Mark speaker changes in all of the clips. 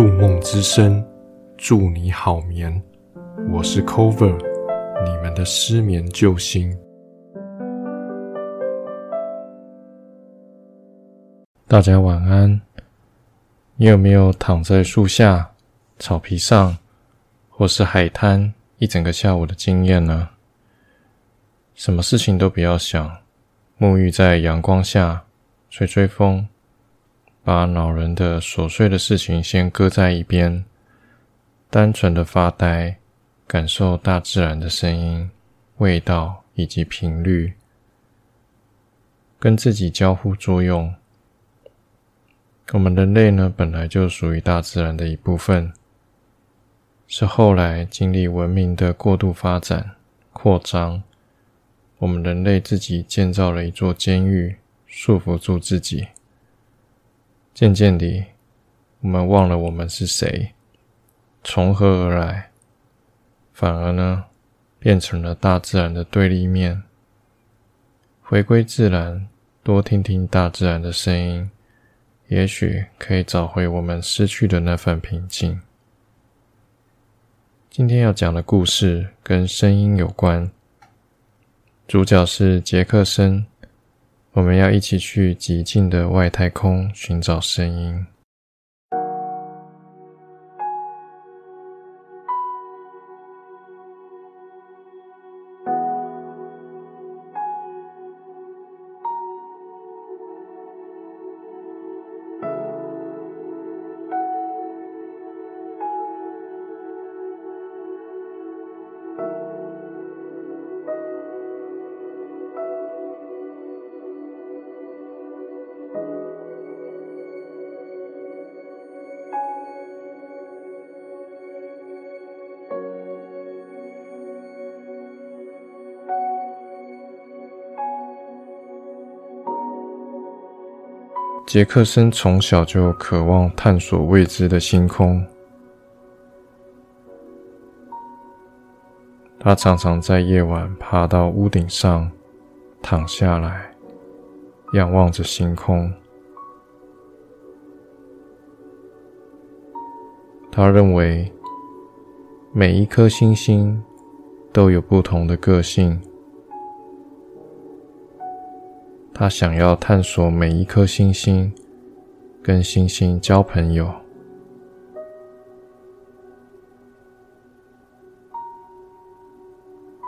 Speaker 1: 入梦之声，祝你好眠。我是 Cover，你们的失眠救星。大家晚安。你有没有躺在树下、草皮上，或是海滩一整个下午的经验呢？什么事情都不要想，沐浴在阳光下，吹吹风。把恼人的琐碎的事情先搁在一边，单纯的发呆，感受大自然的声音、味道以及频率，跟自己交互作用。我们人类呢，本来就属于大自然的一部分，是后来经历文明的过度发展、扩张，我们人类自己建造了一座监狱，束缚住自己。渐渐地，我们忘了我们是谁，从何而来，反而呢，变成了大自然的对立面。回归自然，多听听大自然的声音，也许可以找回我们失去的那份平静。今天要讲的故事跟声音有关，主角是杰克森。我们要一起去极静的外太空寻找声音。杰克森从小就渴望探索未知的星空，他常常在夜晚爬到屋顶上，躺下来，仰望着星空。他认为每一颗星星都有不同的个性。他想要探索每一颗星星，跟星星交朋友。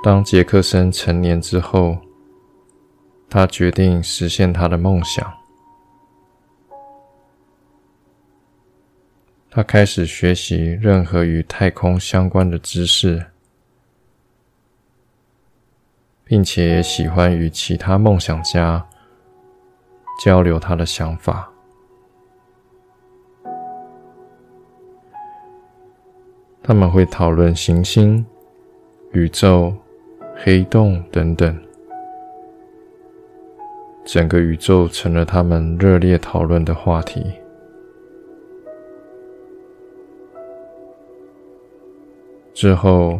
Speaker 1: 当杰克森成年之后，他决定实现他的梦想。他开始学习任何与太空相关的知识。并且也喜欢与其他梦想家。交流他的想法，他们会讨论行星、宇宙、黑洞等等，整个宇宙成了他们热烈讨论的话题。之后，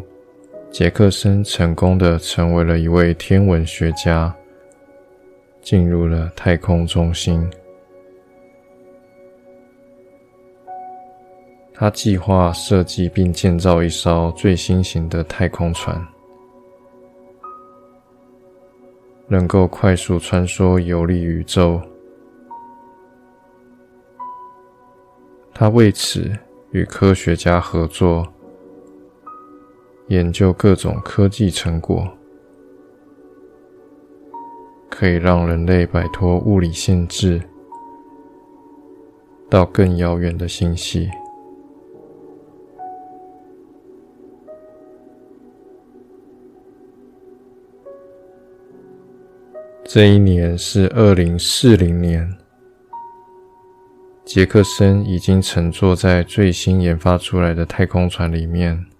Speaker 1: 杰克森成功的成为了一位天文学家。进入了太空中心，他计划设计并建造一艘最新型的太空船，能够快速穿梭游历宇宙。他为此与科学家合作，研究各种科技成果。可以让人类摆脱物理限制，到更遥远的星系。这一年是二零四零年，杰克森已经乘坐在最新研发出来的太空船里面。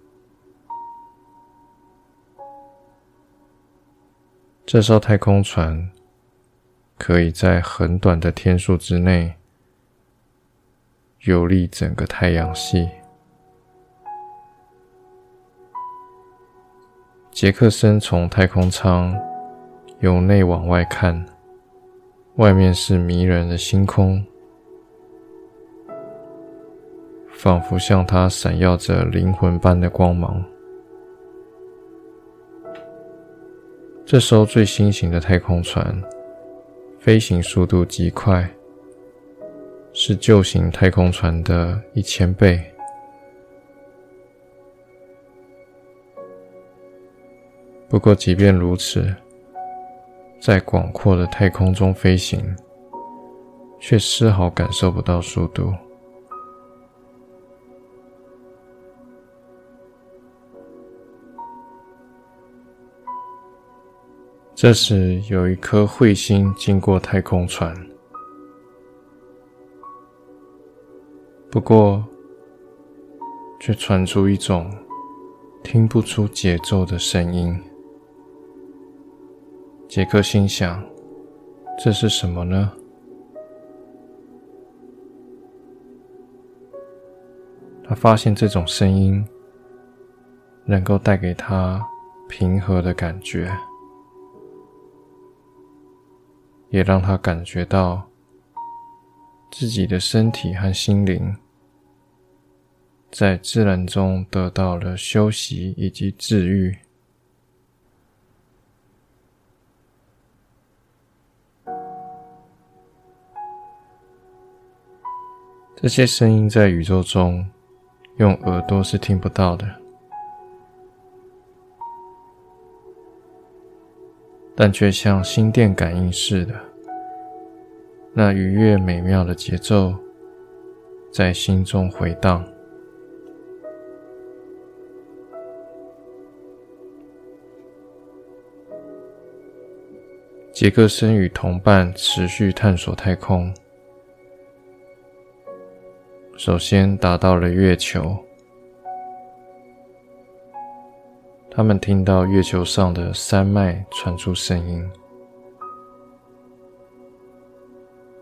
Speaker 1: 这艘太空船可以在很短的天数之内游历整个太阳系。杰克森从太空舱由内往外看，外面是迷人的星空，仿佛向他闪耀着灵魂般的光芒。这艘最新型的太空船，飞行速度极快，是旧型太空船的一千倍。不过，即便如此，在广阔的太空中飞行，却丝毫感受不到速度。这时，有一颗彗星经过太空船，不过却传出一种听不出节奏的声音。杰克心想：“这是什么呢？”他发现这种声音能够带给他平和的感觉。也让他感觉到自己的身体和心灵在自然中得到了休息以及治愈。这些声音在宇宙中用耳朵是听不到的。但却像心电感应似的，那愉悦美妙的节奏在心中回荡。杰克森与同伴持续探索太空，首先达到了月球。他们听到月球上的山脉传出声音，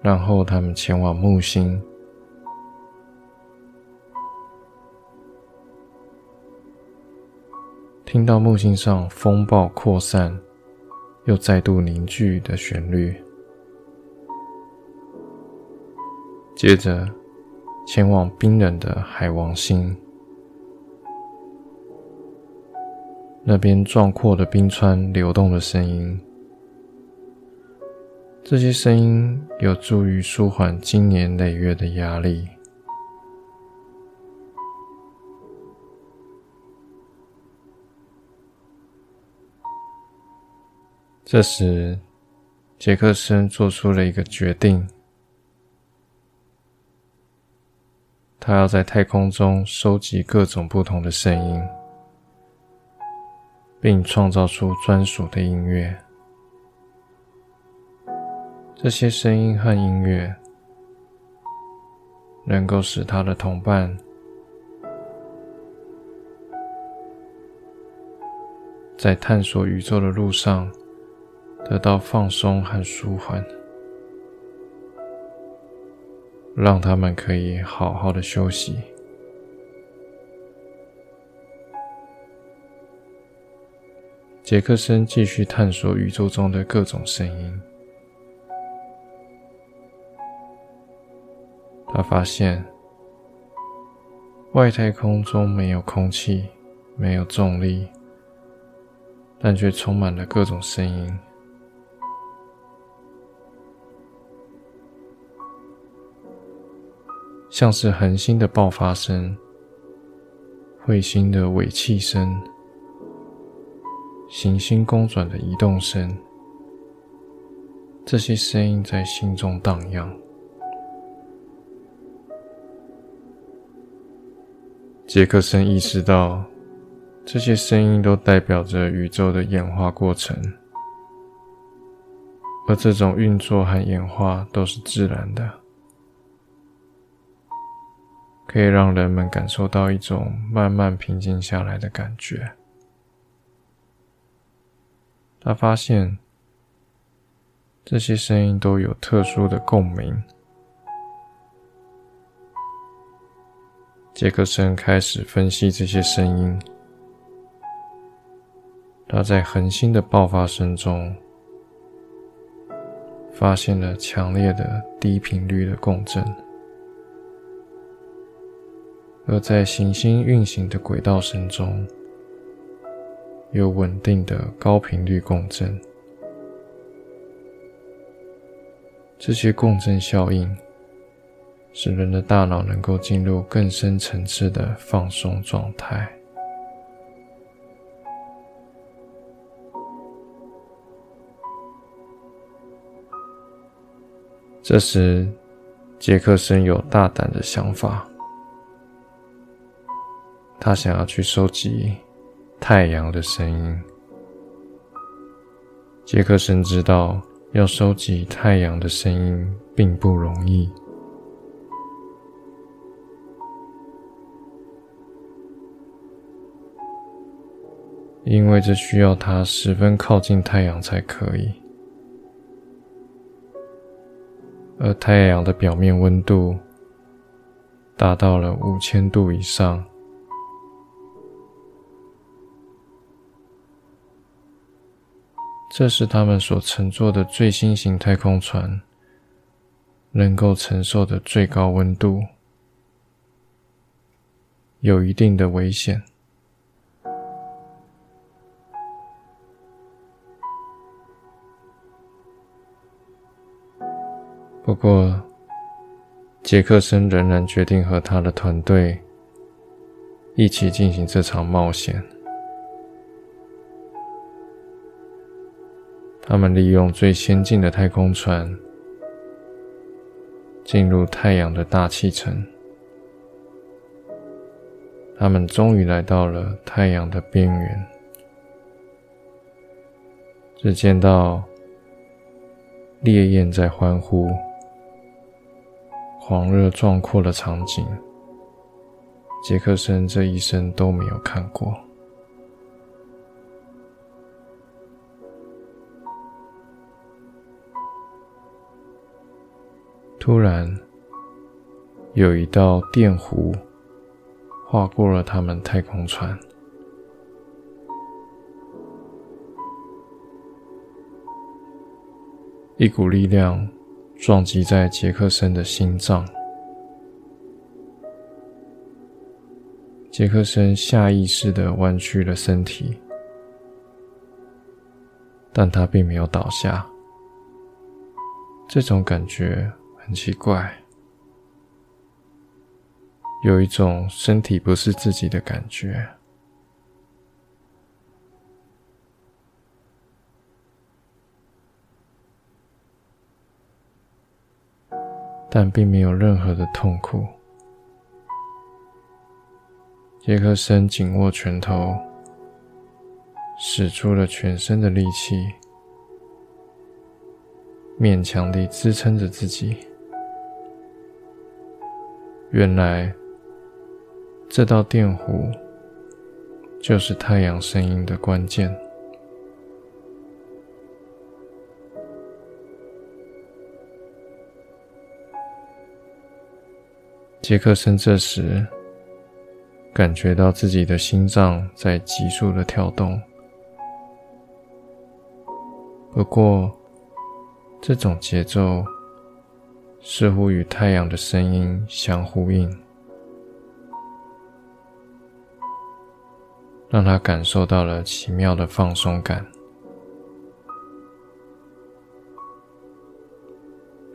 Speaker 1: 然后他们前往木星，听到木星上风暴扩散又再度凝聚的旋律，接着前往冰冷的海王星。那边壮阔的冰川流动的声音，这些声音有助于舒缓经年累月的压力。这时，杰克森做出了一个决定：他要在太空中收集各种不同的声音。并创造出专属的音乐。这些声音和音乐能够使他的同伴在探索宇宙的路上得到放松和舒缓，让他们可以好好的休息。杰克森继续探索宇宙中的各种声音。他发现，外太空中没有空气，没有重力，但却充满了各种声音，像是恒星的爆发声、彗星的尾气声。行星公转的移动声，这些声音在心中荡漾。杰克森意识到，这些声音都代表着宇宙的演化过程，而这种运作和演化都是自然的，可以让人们感受到一种慢慢平静下来的感觉。他发现这些声音都有特殊的共鸣。杰克森开始分析这些声音。他在恒星的爆发声中发现了强烈的低频率的共振，而在行星运行的轨道声中，有稳定的高频率共振。这些共振效应使人的大脑能够进入更深层次的放松状态。这时，杰克森有大胆的想法，他想要去收集太阳的声音。杰克森知道。要收集太阳的声音并不容易，因为这需要它十分靠近太阳才可以，而太阳的表面温度达到了五千度以上。这是他们所乘坐的最新型太空船能够承受的最高温度，有一定的危险。不过，杰克森仍然决定和他的团队一起进行这场冒险。他们利用最先进的太空船进入太阳的大气层。他们终于来到了太阳的边缘，只见到烈焰在欢呼，狂热壮阔的场景，杰克森这一生都没有看过。突然，有一道电弧划过了他们太空船，一股力量撞击在杰克森的心脏，杰克森下意识的弯曲了身体，但他并没有倒下。这种感觉。很奇怪，有一种身体不是自己的感觉，但并没有任何的痛苦。杰克森紧握拳头，使出了全身的力气，勉强地支撑着自己。原来，这道电弧就是太阳声音的关键。杰克森这时感觉到自己的心脏在急速的跳动，不过这种节奏。似乎与太阳的声音相呼应，让他感受到了奇妙的放松感。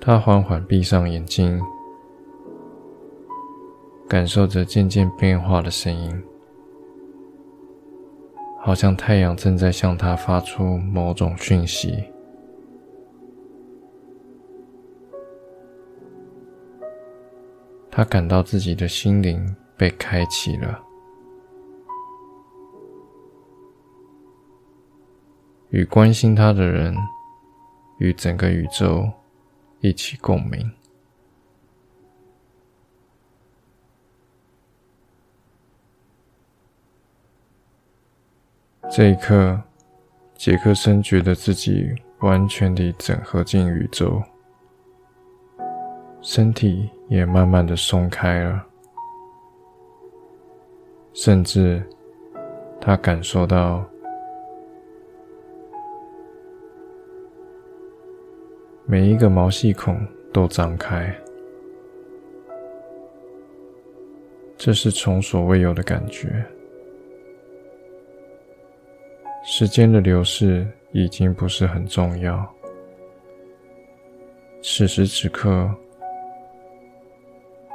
Speaker 1: 他缓缓闭上眼睛，感受着渐渐变化的声音，好像太阳正在向他发出某种讯息。他感到自己的心灵被开启了，与关心他的人，与整个宇宙一起共鸣。这一刻，杰克森觉得自己完全地整合进宇宙。身体也慢慢的松开了，甚至他感受到每一个毛细孔都张开，这是从所未有的感觉。时间的流逝已经不是很重要。此时此刻，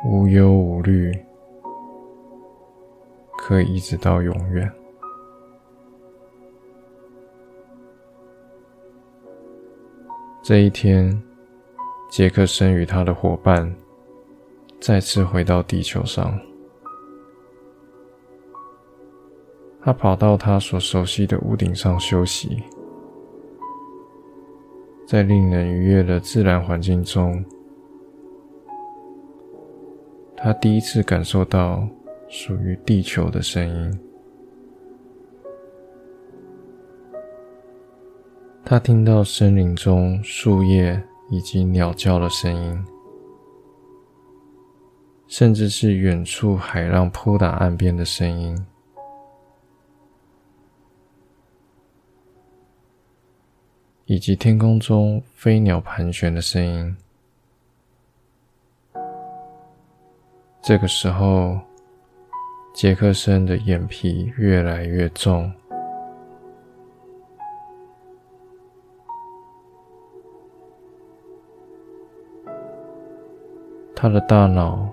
Speaker 1: 无忧无虑，可以一直到永远。这一天，杰克森与他的伙伴再次回到地球上。他跑到他所熟悉的屋顶上休息。在令人愉悦的自然环境中，他第一次感受到属于地球的声音。他听到森林中树叶以及鸟叫的声音，甚至是远处海浪扑打岸边的声音。以及天空中飞鸟盘旋的声音。这个时候，杰克森的眼皮越来越重，他的大脑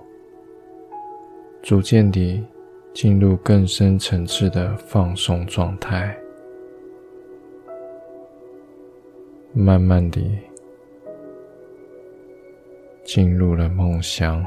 Speaker 1: 逐渐地进入更深层次的放松状态。慢慢地进入了梦乡。